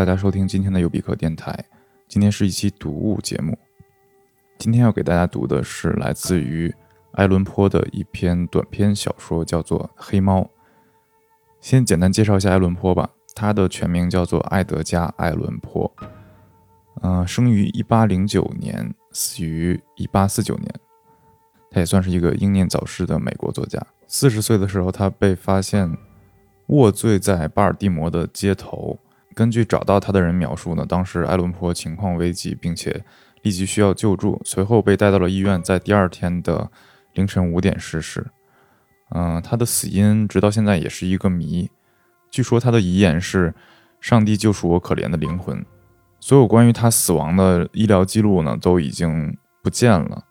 大家收听今天的尤比克电台。今天是一期读物节目。今天要给大家读的是来自于埃伦坡的一篇短篇小说，叫做《黑猫》。先简单介绍一下埃伦坡吧，他的全名叫做埃德加·埃伦坡。嗯，生于一八零九年，死于一八四九年。他也算是一个英年早逝的美国作家。四十岁的时候，他被发现卧醉在巴尔的摩的街头。根据找到他的人描述呢，当时埃伦坡情况危急，并且立即需要救助，随后被带到了医院，在第二天的凌晨五点逝世。嗯，他的死因直到现在也是一个谜。据说他的遗言是：“上帝救赎我可怜的灵魂。”所有关于他死亡的医疗记录呢，都已经不见了。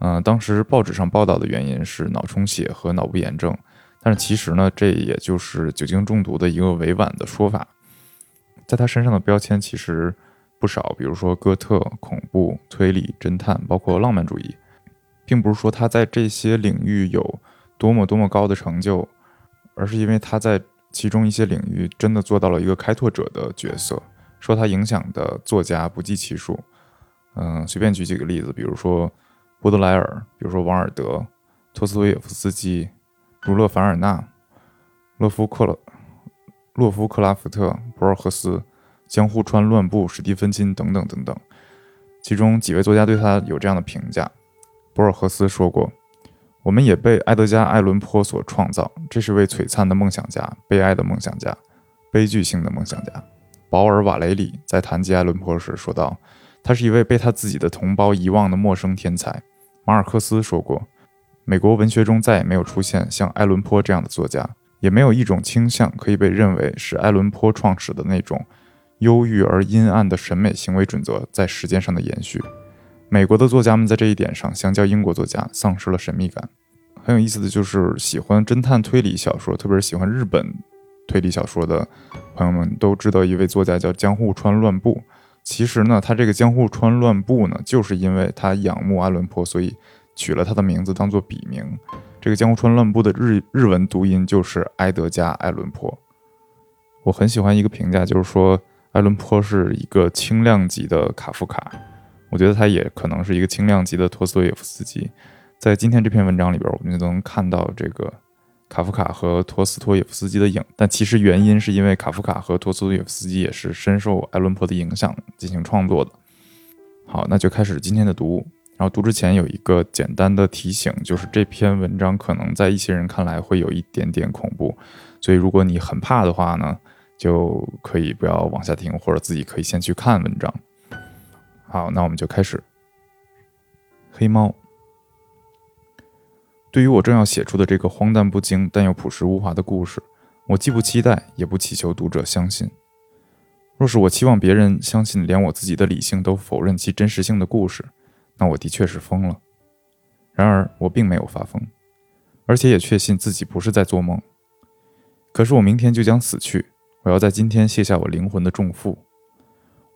嗯，当时报纸上报道的原因是脑充血和脑部炎症，但是其实呢，这也就是酒精中毒的一个委婉的说法。在他身上的标签其实不少，比如说哥特、恐怖、推理、侦探，包括浪漫主义，并不是说他在这些领域有多么多么高的成就，而是因为他在其中一些领域真的做到了一个开拓者的角色。受他影响的作家不计其数，嗯，随便举几个例子，比如说波德莱尔，比如说王尔德、托斯托耶夫斯基、儒勒·凡尔纳、洛夫克勒、洛夫克拉夫特、博尔赫斯、江户川乱步、史蒂芬金等等等等。其中几位作家对他有这样的评价：博尔赫斯说过：“我们也被埃德加·艾伦坡所创造，这是位璀璨的梦想家，悲哀的梦想家，悲剧性的梦想家。”保尔·瓦雷里在谈及艾伦坡时说道：“他是一位被他自己的同胞遗忘的陌生天才。”马尔克斯说过：“美国文学中再也没有出现像艾伦坡这样的作家，也没有一种倾向可以被认为是埃伦坡创始的那种忧郁而阴暗的审美行为准则在时间上的延续。美国的作家们在这一点上，相较英国作家，丧失了神秘感。很有意思的就是，喜欢侦探推理小说，特别是喜欢日本。”推理小说的朋友们都知道一位作家叫江户川乱步。其实呢，他这个江户川乱步呢，就是因为他仰慕阿伦坡，所以取了他的名字当做笔名。这个江户川乱步的日日文读音就是埃德加·艾伦坡。我很喜欢一个评价，就是说艾伦坡是一个轻量级的卡夫卡。我觉得他也可能是一个轻量级的托斯托耶夫斯基。在今天这篇文章里边，我们就能看到这个。卡夫卡和托斯托耶夫斯基的影，但其实原因是因为卡夫卡和托斯托耶夫斯基也是深受埃伦坡的影响进行创作的。好，那就开始今天的读物。然后读之前有一个简单的提醒，就是这篇文章可能在一些人看来会有一点点恐怖，所以如果你很怕的话呢，就可以不要往下听，或者自己可以先去看文章。好，那我们就开始。黑猫。对于我正要写出的这个荒诞不经但又朴实无华的故事，我既不期待，也不祈求读者相信。若是我期望别人相信连我自己的理性都否认其真实性的故事，那我的确是疯了。然而我并没有发疯，而且也确信自己不是在做梦。可是我明天就将死去，我要在今天卸下我灵魂的重负。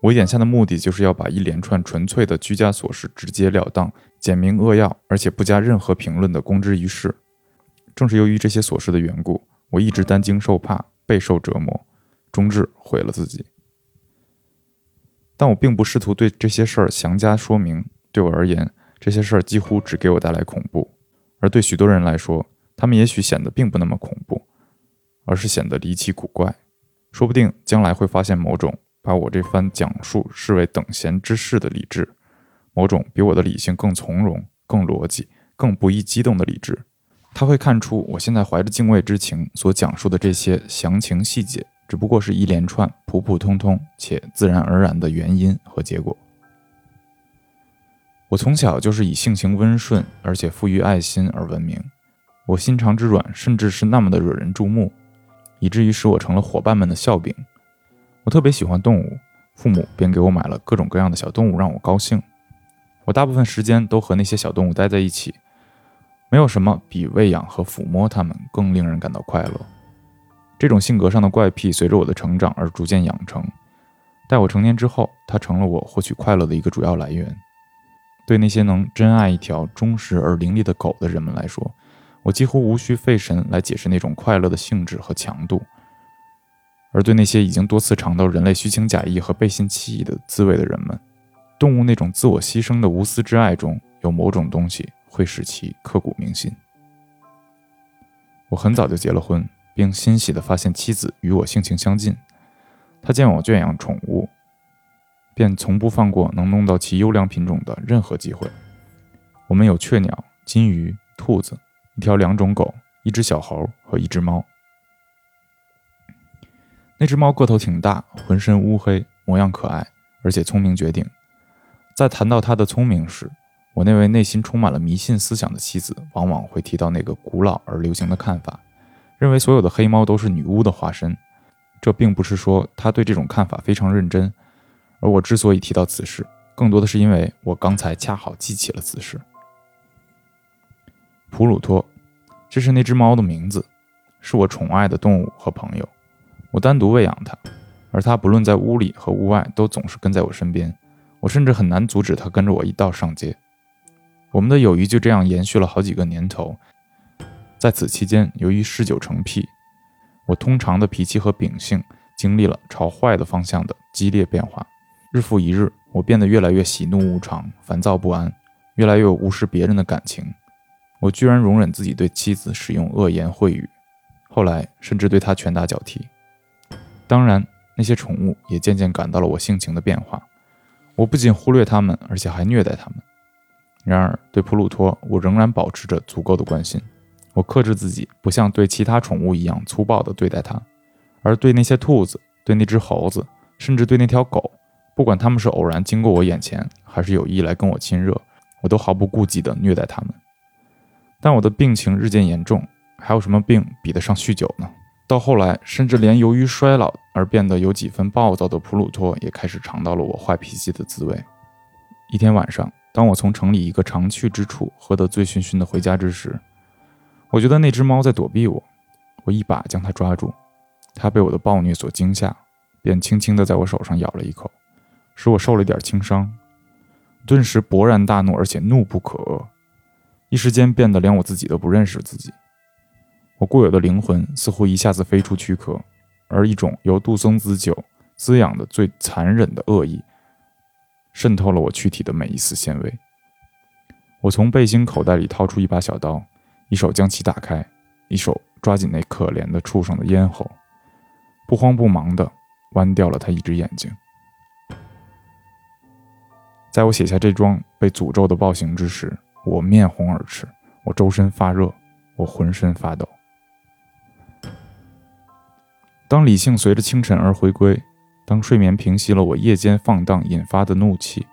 我眼下的目的就是要把一连串纯粹的居家琐事直截了当、简明扼要，而且不加任何评论的公之于世。正是由于这些琐事的缘故，我一直担惊受怕，备受折磨，终至毁了自己。但我并不试图对这些事儿详加说明。对我而言，这些事儿几乎只给我带来恐怖；而对许多人来说，他们也许显得并不那么恐怖，而是显得离奇古怪。说不定将来会发现某种。把我这番讲述视为等闲之事的理智，某种比我的理性更从容、更逻辑、更不易激动的理智，他会看出我现在怀着敬畏之情所讲述的这些详情细节，只不过是一连串普普通通且自然而然的原因和结果。我从小就是以性情温顺而且富于爱心而闻名，我心肠之软，甚至是那么的惹人注目，以至于使我成了伙伴们的笑柄。我特别喜欢动物，父母便给我买了各种各样的小动物，让我高兴。我大部分时间都和那些小动物待在一起，没有什么比喂养和抚摸它们更令人感到快乐。这种性格上的怪癖随着我的成长而逐渐养成。待我成年之后，它成了我获取快乐的一个主要来源。对那些能珍爱一条忠实而伶俐的狗的人们来说，我几乎无需费神来解释那种快乐的性质和强度。而对那些已经多次尝到人类虚情假意和背信弃义的滋味的人们，动物那种自我牺牲的无私之爱中有某种东西会使其刻骨铭心。我很早就结了婚，并欣喜地发现妻子与我性情相近。她见我圈养宠物，便从不放过能弄到其优良品种的任何机会。我们有雀鸟、金鱼、兔子，一条两种狗，一只小猴和一只猫。那只猫个头挺大，浑身乌黑，模样可爱，而且聪明绝顶。在谈到它的聪明时，我那位内心充满了迷信思想的妻子，往往会提到那个古老而流行的看法，认为所有的黑猫都是女巫的化身。这并不是说她对这种看法非常认真，而我之所以提到此事，更多的是因为我刚才恰好记起了此事。普鲁托，这是那只猫的名字，是我宠爱的动物和朋友。我单独喂养它，而它不论在屋里和屋外，都总是跟在我身边。我甚至很难阻止它跟着我一道上街。我们的友谊就这样延续了好几个年头。在此期间，由于嗜酒成癖，我通常的脾气和秉性经历了朝坏的方向的激烈变化。日复一日，我变得越来越喜怒无常、烦躁不安，越来越无视别人的感情。我居然容忍自己对妻子使用恶言秽语，后来甚至对她拳打脚踢。当然，那些宠物也渐渐感到了我性情的变化。我不仅忽略它们，而且还虐待它们。然而，对普鲁托，我仍然保持着足够的关心。我克制自己，不像对其他宠物一样粗暴地对待它，而对那些兔子、对那只猴子，甚至对那条狗，不管它们是偶然经过我眼前，还是有意来跟我亲热，我都毫不顾忌地虐待它们。但我的病情日渐严重，还有什么病比得上酗酒呢？到后来，甚至连由于衰老而变得有几分暴躁的普鲁托也开始尝到了我坏脾气的滋味。一天晚上，当我从城里一个常去之处喝得醉醺醺的回家之时，我觉得那只猫在躲避我。我一把将它抓住，它被我的暴虐所惊吓，便轻轻地在我手上咬了一口，使我受了一点轻伤。顿时勃然大怒，而且怒不可遏，一时间变得连我自己都不认识自己。我固有的灵魂似乎一下子飞出躯壳，而一种由杜松子酒滋养的最残忍的恶意，渗透了我躯体的每一丝纤维。我从背心口袋里掏出一把小刀，一手将其打开，一手抓紧那可怜的畜生的咽喉，不慌不忙地剜掉了他一只眼睛。在我写下这桩被诅咒的暴行之时，我面红耳赤，我周身发热，我浑身发抖。当理性随着清晨而回归，当睡眠平息了我夜间放荡引发的怒气，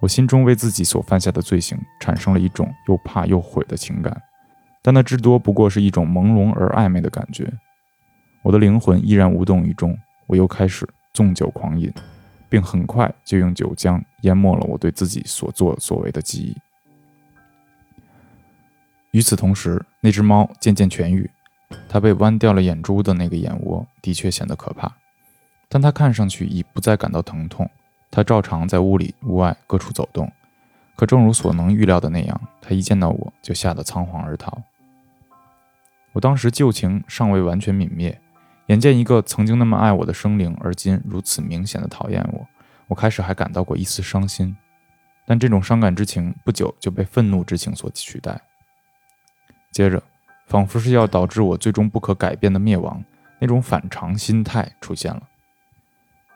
我心中为自己所犯下的罪行产生了一种又怕又悔的情感，但那至多不过是一种朦胧而暧昧的感觉。我的灵魂依然无动于衷，我又开始纵酒狂饮，并很快就用酒浆淹没了我对自己所作所为的记忆。与此同时，那只猫渐渐痊愈。它被剜掉了眼珠的那个眼窝的确显得可怕，但它看上去已不再感到疼痛。它照常在屋里、屋外各处走动，可正如所能预料的那样，它一见到我就吓得仓皇而逃。我当时旧情尚未完全泯灭，眼见一个曾经那么爱我的生灵，而今如此明显的讨厌我，我开始还感到过一丝伤心，但这种伤感之情不久就被愤怒之情所取代。接着。仿佛是要导致我最终不可改变的灭亡，那种反常心态出现了。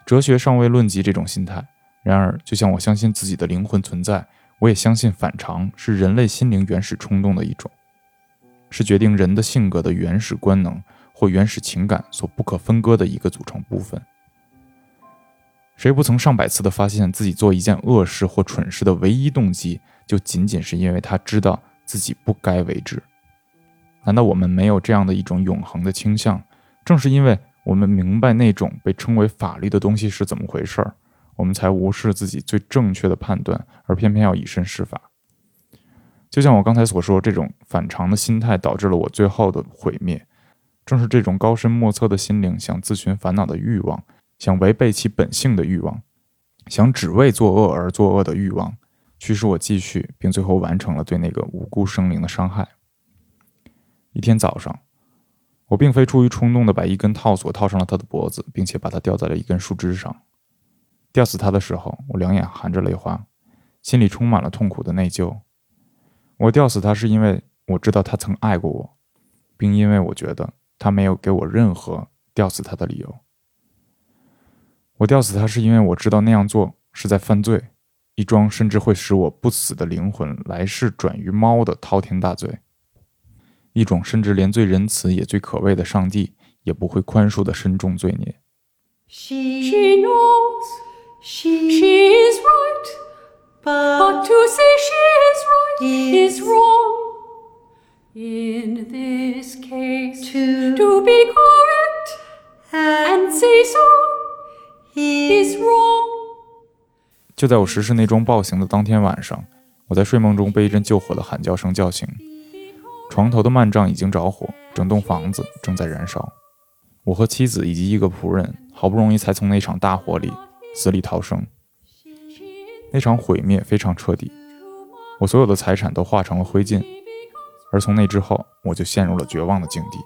哲学尚未论及这种心态，然而，就像我相信自己的灵魂存在，我也相信反常是人类心灵原始冲动的一种，是决定人的性格的原始官能或原始情感所不可分割的一个组成部分。谁不曾上百次的发现自己做一件恶事或蠢事的唯一动机，就仅仅是因为他知道自己不该为之？难道我们没有这样的一种永恒的倾向？正是因为我们明白那种被称为法律的东西是怎么回事儿，我们才无视自己最正确的判断，而偏偏要以身试法。就像我刚才所说，这种反常的心态导致了我最后的毁灭。正是这种高深莫测的心灵想自寻烦恼的欲望，想违背其本性的欲望，想只为作恶而作恶的欲望，驱使我继续，并最后完成了对那个无辜生灵的伤害。一天早上，我并非出于冲动的把一根套索套上了他的脖子，并且把它吊在了一根树枝上。吊死他的时候，我两眼含着泪花，心里充满了痛苦的内疚。我吊死他是因为我知道他曾爱过我，并因为我觉得他没有给我任何吊死他的理由。我吊死他是因为我知道那样做是在犯罪，一桩甚至会使我不死的灵魂来世转于猫的滔天大罪。一种甚至连最仁慈也最可畏的上帝也不会宽恕的深重罪孽。She knows she is right, but to say she is right is wrong. In this case, to be correct and say so is wrong. 就在我实施那桩暴行的当天晚上，我在睡梦中被一阵救火的喊叫声叫醒。床头的幔帐已经着火，整栋房子正在燃烧。我和妻子以及一个仆人好不容易才从那场大火里死里逃生。那场毁灭非常彻底，我所有的财产都化成了灰烬。而从那之后，我就陷入了绝望的境地。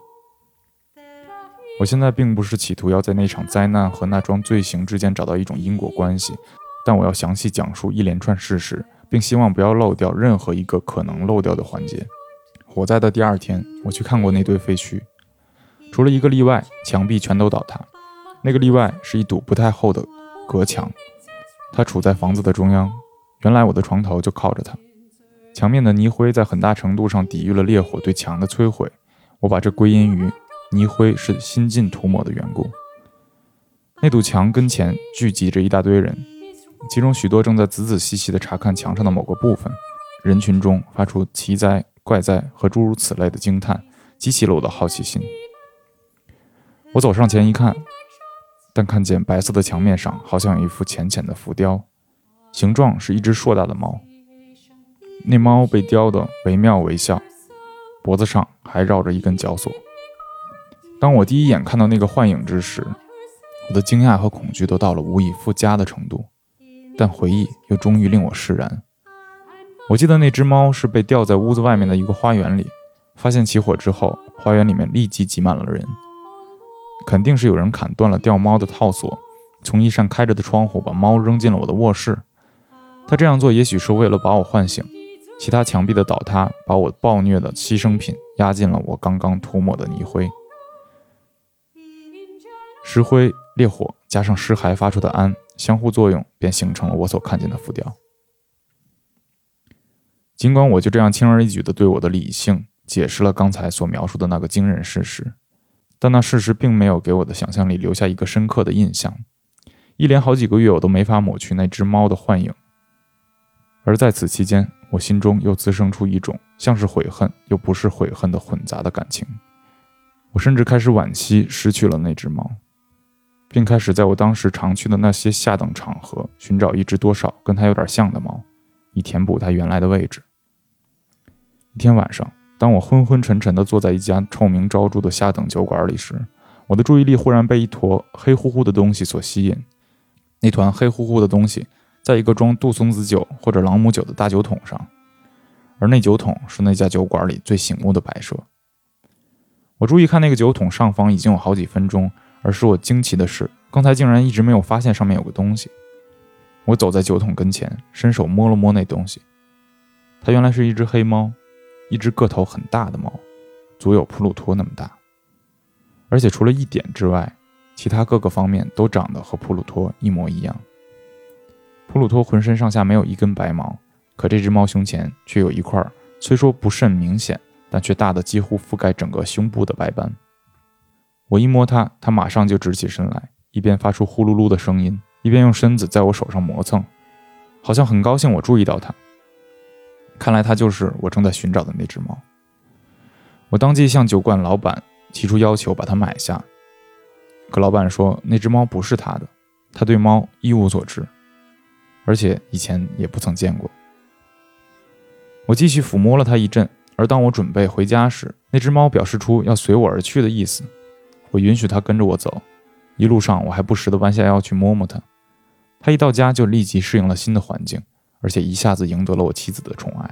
我现在并不是企图要在那场灾难和那桩罪行之间找到一种因果关系，但我要详细讲述一连串事实，并希望不要漏掉任何一个可能漏掉的环节。火灾的第二天，我去看过那堆废墟，除了一个例外，墙壁全都倒塌。那个例外是一堵不太厚的隔墙，它处在房子的中央。原来我的床头就靠着它。墙面的泥灰在很大程度上抵御了烈火对墙的摧毁。我把这归因于泥灰是新近涂抹的缘故。那堵墙跟前聚集着一大堆人，其中许多正在仔仔细细地查看墙上的某个部分。人群中发出奇哉。怪哉和诸如此类的惊叹激起了我的好奇心。我走上前一看，但看见白色的墙面上好像有一幅浅浅的浮雕，形状是一只硕大的猫。那猫被雕得惟妙惟肖，脖子上还绕着一根绞索。当我第一眼看到那个幻影之时，我的惊讶和恐惧都到了无以复加的程度，但回忆又终于令我释然。我记得那只猫是被吊在屋子外面的一个花园里，发现起火之后，花园里面立即挤满了人。肯定是有人砍断了吊猫的套索，从一扇开着的窗户把猫扔进了我的卧室。他这样做也许是为了把我唤醒。其他墙壁的倒塌把我暴虐的牺牲品压进了我刚刚涂抹的泥灰。石灰、烈火加上尸骸发出的氨相互作用，便形成了我所看见的浮雕。尽管我就这样轻而易举地对我的理性解释了刚才所描述的那个惊人事实，但那事实并没有给我的想象力留下一个深刻的印象。一连好几个月，我都没法抹去那只猫的幻影。而在此期间，我心中又滋生出一种像是悔恨又不是悔恨的混杂的感情。我甚至开始惋惜失去了那只猫，并开始在我当时常去的那些下等场合寻找一只多少跟它有点像的猫，以填补它原来的位置。一天晚上，当我昏昏沉沉地坐在一家臭名昭著的下等酒馆里时，我的注意力忽然被一坨黑乎乎的东西所吸引。那团黑乎乎的东西在一个装杜松子酒或者朗姆酒的大酒桶上，而那酒桶是那家酒馆里最醒目的摆设。我注意看那个酒桶上方已经有好几分钟，而使我惊奇的是，刚才竟然一直没有发现上面有个东西。我走在酒桶跟前，伸手摸了摸那东西，它原来是一只黑猫。一只个头很大的猫，足有普鲁托那么大，而且除了一点之外，其他各个方面都长得和普鲁托一模一样。普鲁托浑身上下没有一根白毛，可这只猫胸前却有一块虽说不甚明显，但却大的几乎覆盖整个胸部的白斑。我一摸它，它马上就直起身来，一边发出呼噜噜的声音，一边用身子在我手上磨蹭，好像很高兴我注意到它。看来它就是我正在寻找的那只猫。我当即向酒馆老板提出要求，把它买下。可老板说那只猫不是他的，他对猫一无所知，而且以前也不曾见过。我继续抚摸了它一阵，而当我准备回家时，那只猫表示出要随我而去的意思。我允许它跟着我走，一路上我还不时地弯下腰去摸摸它。它一到家就立即适应了新的环境。而且一下子赢得了我妻子的宠爱。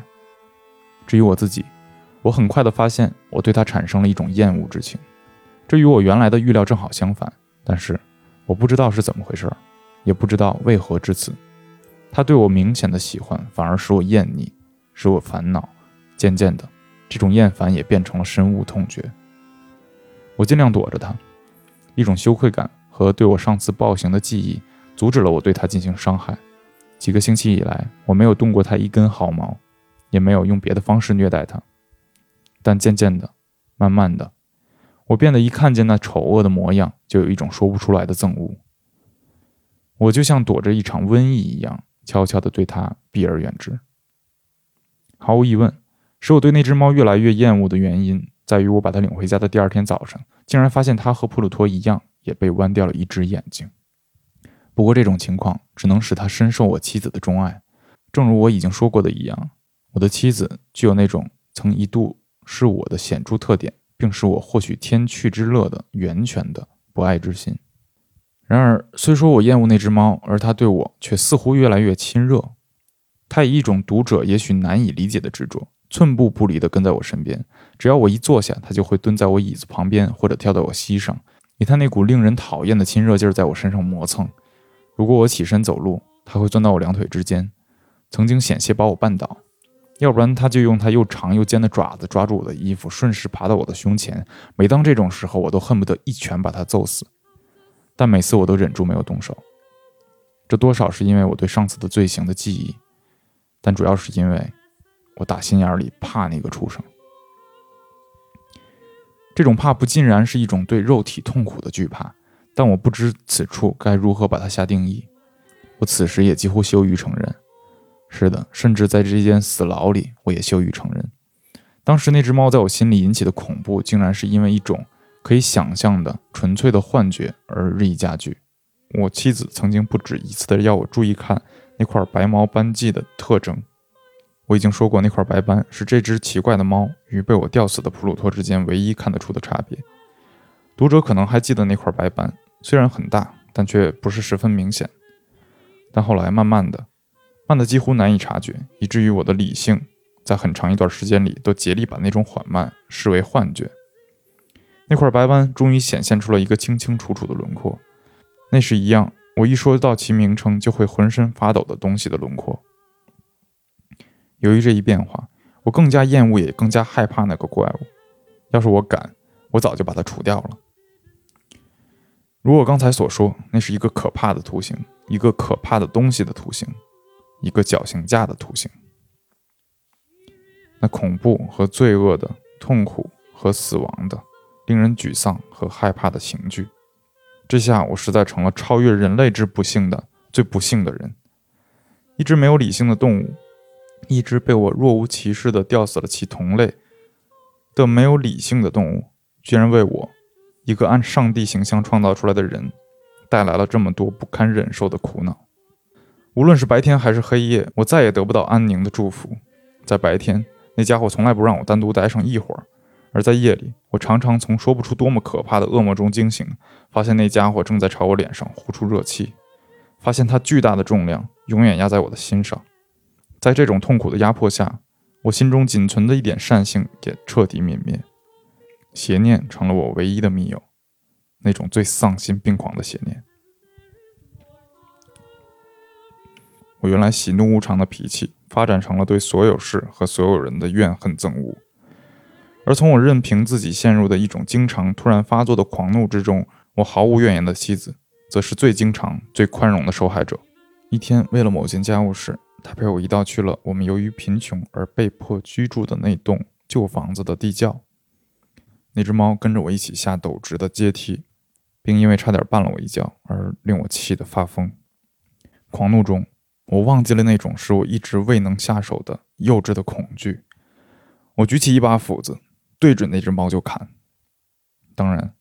至于我自己，我很快的发现我对它产生了一种厌恶之情。这与我原来的预料正好相反。但是我不知道是怎么回事，也不知道为何至此。他对我明显的喜欢，反而使我厌腻，使我烦恼。渐渐的，这种厌烦也变成了深恶痛绝。我尽量躲着他，一种羞愧感和对我上次暴行的记忆，阻止了我对他进行伤害。几个星期以来，我没有动过他一根毫毛，也没有用别的方式虐待他。但渐渐的，慢慢的，我变得一看见那丑恶的模样，就有一种说不出来的憎恶。我就像躲着一场瘟疫一样。悄悄地对他避而远之。毫无疑问，使我对那只猫越来越厌恶的原因，在于我把它领回家的第二天早上，竟然发现它和普鲁托一样，也被剜掉了一只眼睛。不过，这种情况只能使他深受我妻子的钟爱。正如我已经说过的一样，我的妻子具有那种曾一度是我的显著特点，并使我获取天趣之乐的源泉的不爱之心。然而，虽说我厌恶那只猫，而它对我却似乎越来越亲热。它以一种读者也许难以理解的执着，寸步不离地跟在我身边。只要我一坐下，它就会蹲在我椅子旁边，或者跳到我膝上，以它那股令人讨厌的亲热劲儿在我身上磨蹭。如果我起身走路，它会钻到我两腿之间，曾经险些把我绊倒；要不然，它就用它又长又尖的爪子抓住我的衣服，顺势爬到我的胸前。每当这种时候，我都恨不得一拳把它揍死。但每次我都忍住没有动手，这多少是因为我对上次的罪行的记忆，但主要是因为我打心眼里怕那个畜生。这种怕不尽然是一种对肉体痛苦的惧怕，但我不知此处该如何把它下定义。我此时也几乎羞于承认，是的，甚至在这间死牢里，我也羞于承认，当时那只猫在我心里引起的恐怖，竟然是因为一种。可以想象的纯粹的幻觉而日益加剧。我妻子曾经不止一次的要我注意看那块白毛斑迹的特征。我已经说过，那块白斑是这只奇怪的猫与被我吊死的普鲁托之间唯一看得出的差别。读者可能还记得那块白斑，虽然很大，但却不是十分明显。但后来慢慢的，慢的几乎难以察觉，以至于我的理性在很长一段时间里都竭力把那种缓慢视为幻觉。那块白斑终于显现出了一个清清楚楚的轮廓，那是一样我一说到其名称就会浑身发抖的东西的轮廓。由于这一变化，我更加厌恶也更加害怕那个怪物。要是我敢，我早就把它除掉了。如我刚才所说，那是一个可怕的图形，一个可怕的东西的图形，一个绞刑架的图形。那恐怖和罪恶的，痛苦和死亡的。令人沮丧和害怕的刑具，这下我实在成了超越人类之不幸的最不幸的人。一只没有理性的动物，一只被我若无其事地吊死了其同类的没有理性的动物，居然为我一个按上帝形象创造出来的人带来了这么多不堪忍受的苦恼。无论是白天还是黑夜，我再也得不到安宁的祝福。在白天，那家伙从来不让我单独待上一会儿。而在夜里，我常常从说不出多么可怕的噩梦中惊醒，发现那家伙正在朝我脸上呼出热气，发现他巨大的重量永远压在我的心上。在这种痛苦的压迫下，我心中仅存的一点善性也彻底泯灭，邪念成了我唯一的密友，那种最丧心病狂的邪念。我原来喜怒无常的脾气，发展成了对所有事和所有人的怨恨憎恶。而从我任凭自己陷入的一种经常突然发作的狂怒之中，我毫无怨言的妻子，则是最经常、最宽容的受害者。一天，为了某件家务事，她陪我一道去了我们由于贫穷而被迫居住的那栋旧房子的地窖。那只猫跟着我一起下陡直的阶梯，并因为差点绊了我一跤而令我气得发疯。狂怒中，我忘记了那种使我一直未能下手的幼稚的恐惧。我举起一把斧子。对准那只猫就砍。当然，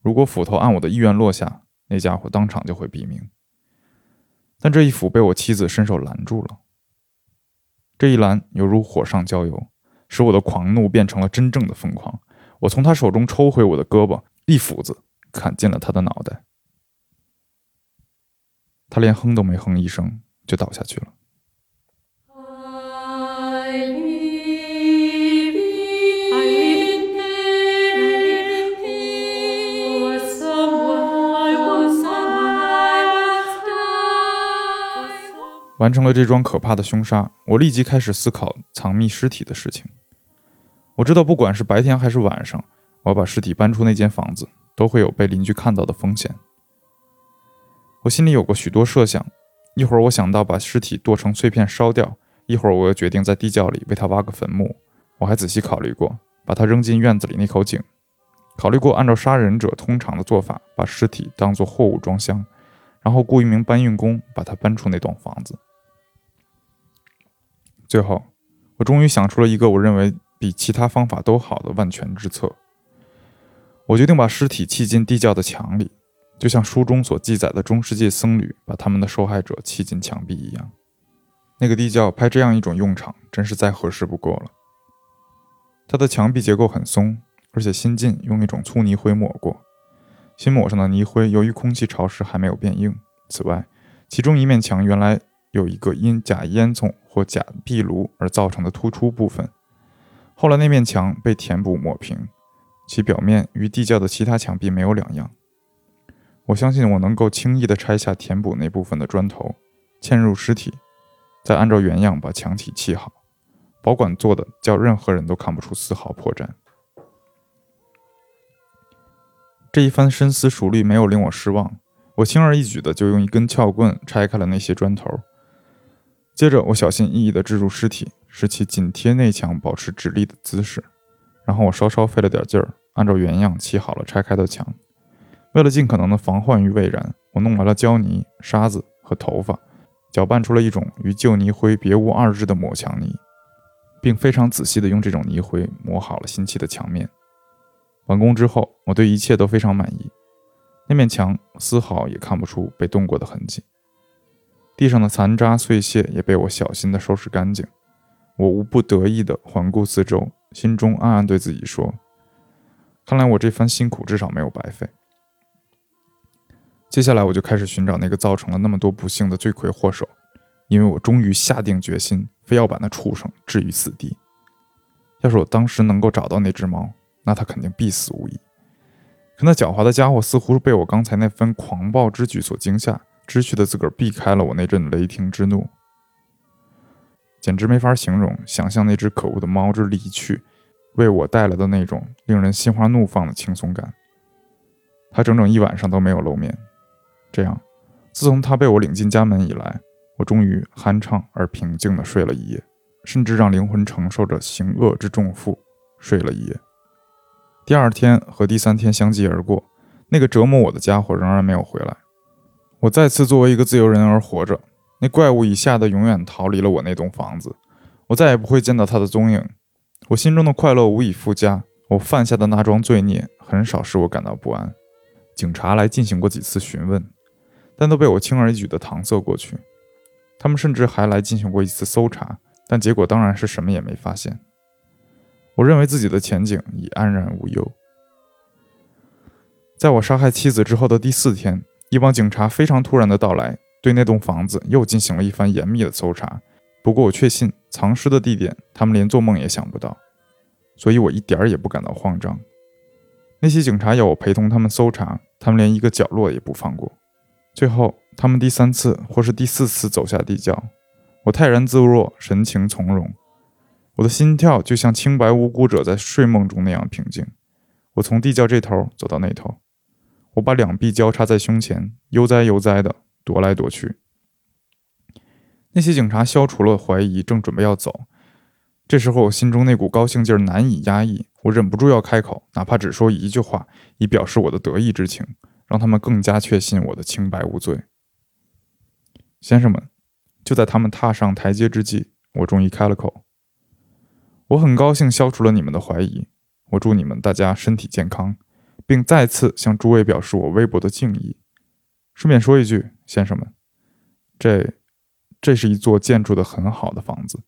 如果斧头按我的意愿落下，那家伙当场就会毙命。但这一斧被我妻子伸手拦住了。这一拦犹如火上浇油，使我的狂怒变成了真正的疯狂。我从他手中抽回我的胳膊，一斧子砍进了他的脑袋。他连哼都没哼一声，就倒下去了。完成了这桩可怕的凶杀，我立即开始思考藏匿尸体的事情。我知道，不管是白天还是晚上，我要把尸体搬出那间房子，都会有被邻居看到的风险。我心里有过许多设想，一会儿我想到把尸体剁成碎片烧掉，一会儿我又决定在地窖里为他挖个坟墓。我还仔细考虑过把他扔进院子里那口井，考虑过按照杀人者通常的做法，把尸体当作货物装箱。然后雇一名搬运工把它搬出那栋房子。最后，我终于想出了一个我认为比其他方法都好的万全之策。我决定把尸体砌进地窖的墙里，就像书中所记载的中世纪僧侣把他们的受害者砌进墙壁一样。那个地窖派这样一种用场，真是再合适不过了。它的墙壁结构很松，而且新近用一种粗泥灰抹过。新抹上的泥灰，由于空气潮湿还没有变硬。此外，其中一面墙原来有一个因假烟囱或假壁炉而造成的突出部分，后来那面墙被填补抹平，其表面与地窖的其他墙壁没有两样。我相信我能够轻易地拆下填补那部分的砖头，嵌入尸体，再按照原样把墙体砌好，保管做的叫任何人都看不出丝毫破绽。这一番深思熟虑没有令我失望，我轻而易举的就用一根撬棍拆开了那些砖头。接着，我小心翼翼地置入尸体，使其紧贴内墙，保持直立的姿势。然后我稍稍费了点劲儿，按照原样砌好了拆开的墙。为了尽可能的防患于未然，我弄来了胶泥、沙子和头发，搅拌出了一种与旧泥灰别无二致的抹墙泥，并非常仔细地用这种泥灰抹好了新砌的墙面。完工之后，我对一切都非常满意。那面墙丝毫也看不出被动过的痕迹，地上的残渣碎屑也被我小心地收拾干净。我无不得意地环顾四周，心中暗暗对自己说：“看来我这番辛苦至少没有白费。”接下来，我就开始寻找那个造成了那么多不幸的罪魁祸首，因为我终于下定决心，非要把那畜生置于死地。要是我当时能够找到那只猫，那他肯定必死无疑。可那狡猾的家伙似乎是被我刚才那番狂暴之举所惊吓，知趣的自个儿避开了我那阵雷霆之怒，简直没法形容。想象那只可恶的猫之离去，为我带来的那种令人心花怒放的轻松感。他整整一晚上都没有露面。这样，自从他被我领进家门以来，我终于酣畅而平静地睡了一夜，甚至让灵魂承受着行恶之重负，睡了一夜。第二天和第三天相继而过，那个折磨我的家伙仍然没有回来。我再次作为一个自由人而活着。那怪物已吓得永远逃离了我那栋房子，我再也不会见到他的踪影。我心中的快乐无以复加。我犯下的那桩罪孽很少使我感到不安。警察来进行过几次询问，但都被我轻而易举地搪塞过去。他们甚至还来进行过一次搜查，但结果当然是什么也没发现。我认为自己的前景已安然无忧。在我杀害妻子之后的第四天，一帮警察非常突然的到来，对那栋房子又进行了一番严密的搜查。不过我确信藏尸的地点，他们连做梦也想不到，所以我一点儿也不感到慌张。那些警察要我陪同他们搜查，他们连一个角落也不放过。最后，他们第三次或是第四次走下地窖，我泰然自若，神情从容。我的心跳就像清白无辜者在睡梦中那样平静。我从地窖这头走到那头，我把两臂交叉在胸前，悠哉悠哉地踱来踱去。那些警察消除了怀疑，正准备要走，这时候我心中那股高兴劲儿难以压抑，我忍不住要开口，哪怕只说一句话，以表示我的得意之情，让他们更加确信我的清白无罪。先生们，就在他们踏上台阶之际，我终于开了口。我很高兴消除了你们的怀疑，我祝你们大家身体健康，并再次向诸位表示我微薄的敬意。顺便说一句，先生们，这这是一座建筑的很好的房子，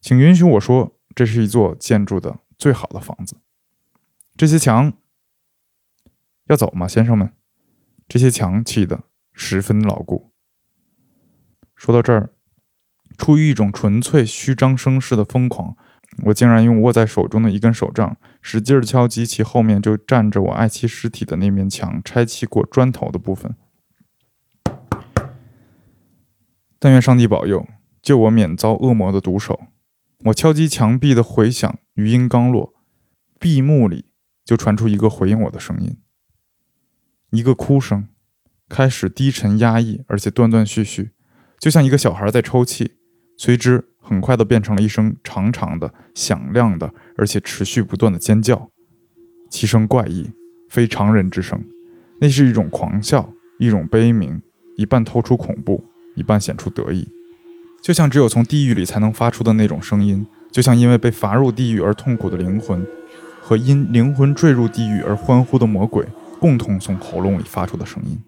请允许我说，这是一座建筑的最好的房子。这些墙要走吗，先生们？这些墙砌的十分牢固。说到这儿。出于一种纯粹虚张声势的疯狂，我竟然用握在手中的一根手杖，使劲敲击其后面就站着我爱妻尸体的那面墙拆砌过砖头的部分。但愿上帝保佑，救我免遭恶魔的毒手。我敲击墙壁的回响，余音刚落，闭目里就传出一个回应我的声音，一个哭声，开始低沉压抑，而且断断续续，就像一个小孩在抽泣。随之，很快的变成了一声长长的、响亮的，而且持续不断的尖叫，其声怪异，非常人之声。那是一种狂笑，一种悲鸣，一半透出恐怖，一半显出得意，就像只有从地狱里才能发出的那种声音，就像因为被罚入地狱而痛苦的灵魂，和因灵魂坠入地狱而欢呼的魔鬼共同从喉咙里发出的声音。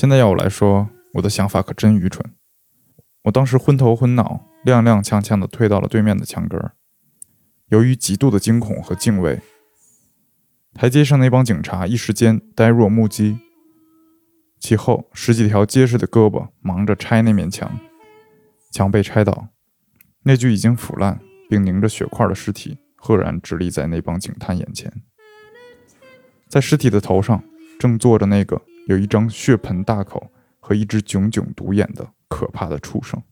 现在要我来说，我的想法可真愚蠢。我当时昏头昏脑、踉踉跄跄地退到了对面的墙根儿。由于极度的惊恐和敬畏，台阶上那帮警察一时间呆若木鸡。其后，十几条结实的胳膊忙着拆那面墙，墙被拆倒。那具已经腐烂并凝着血块的尸体，赫然直立在那帮警探眼前。在尸体的头上，正坐着那个有一张血盆大口和一只炯炯独眼的可怕的畜生。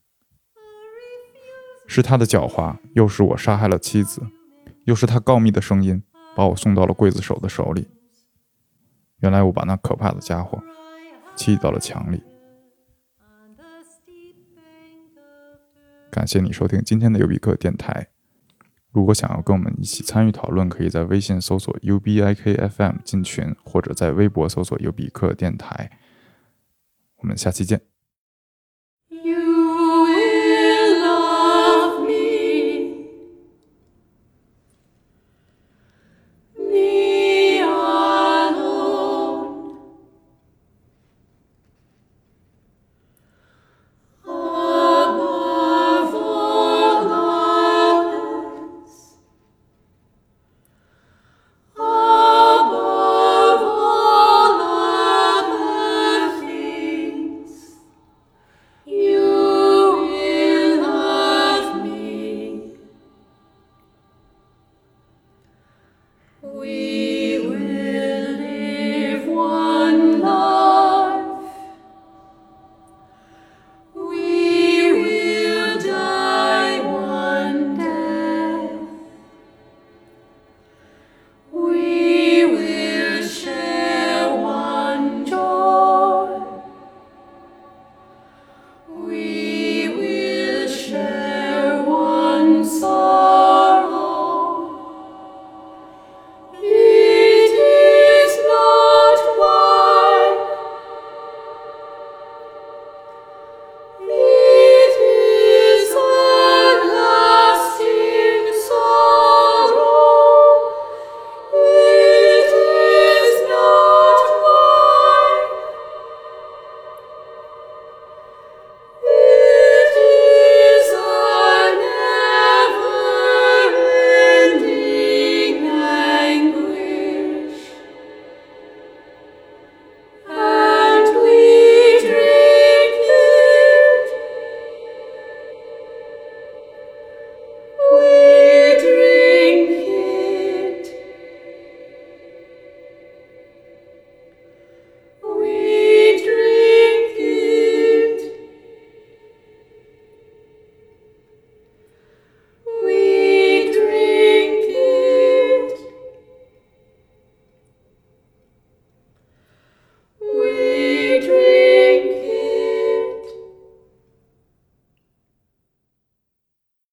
是他的狡猾，又是我杀害了妻子，又是他告密的声音，把我送到了刽子手的手里。原来我把那可怕的家伙砌到了墙里。感谢你收听今天的尤比克电台。如果想要跟我们一起参与讨论，可以在微信搜索 UBIKFM 进群，或者在微博搜索尤比克电台。我们下期见。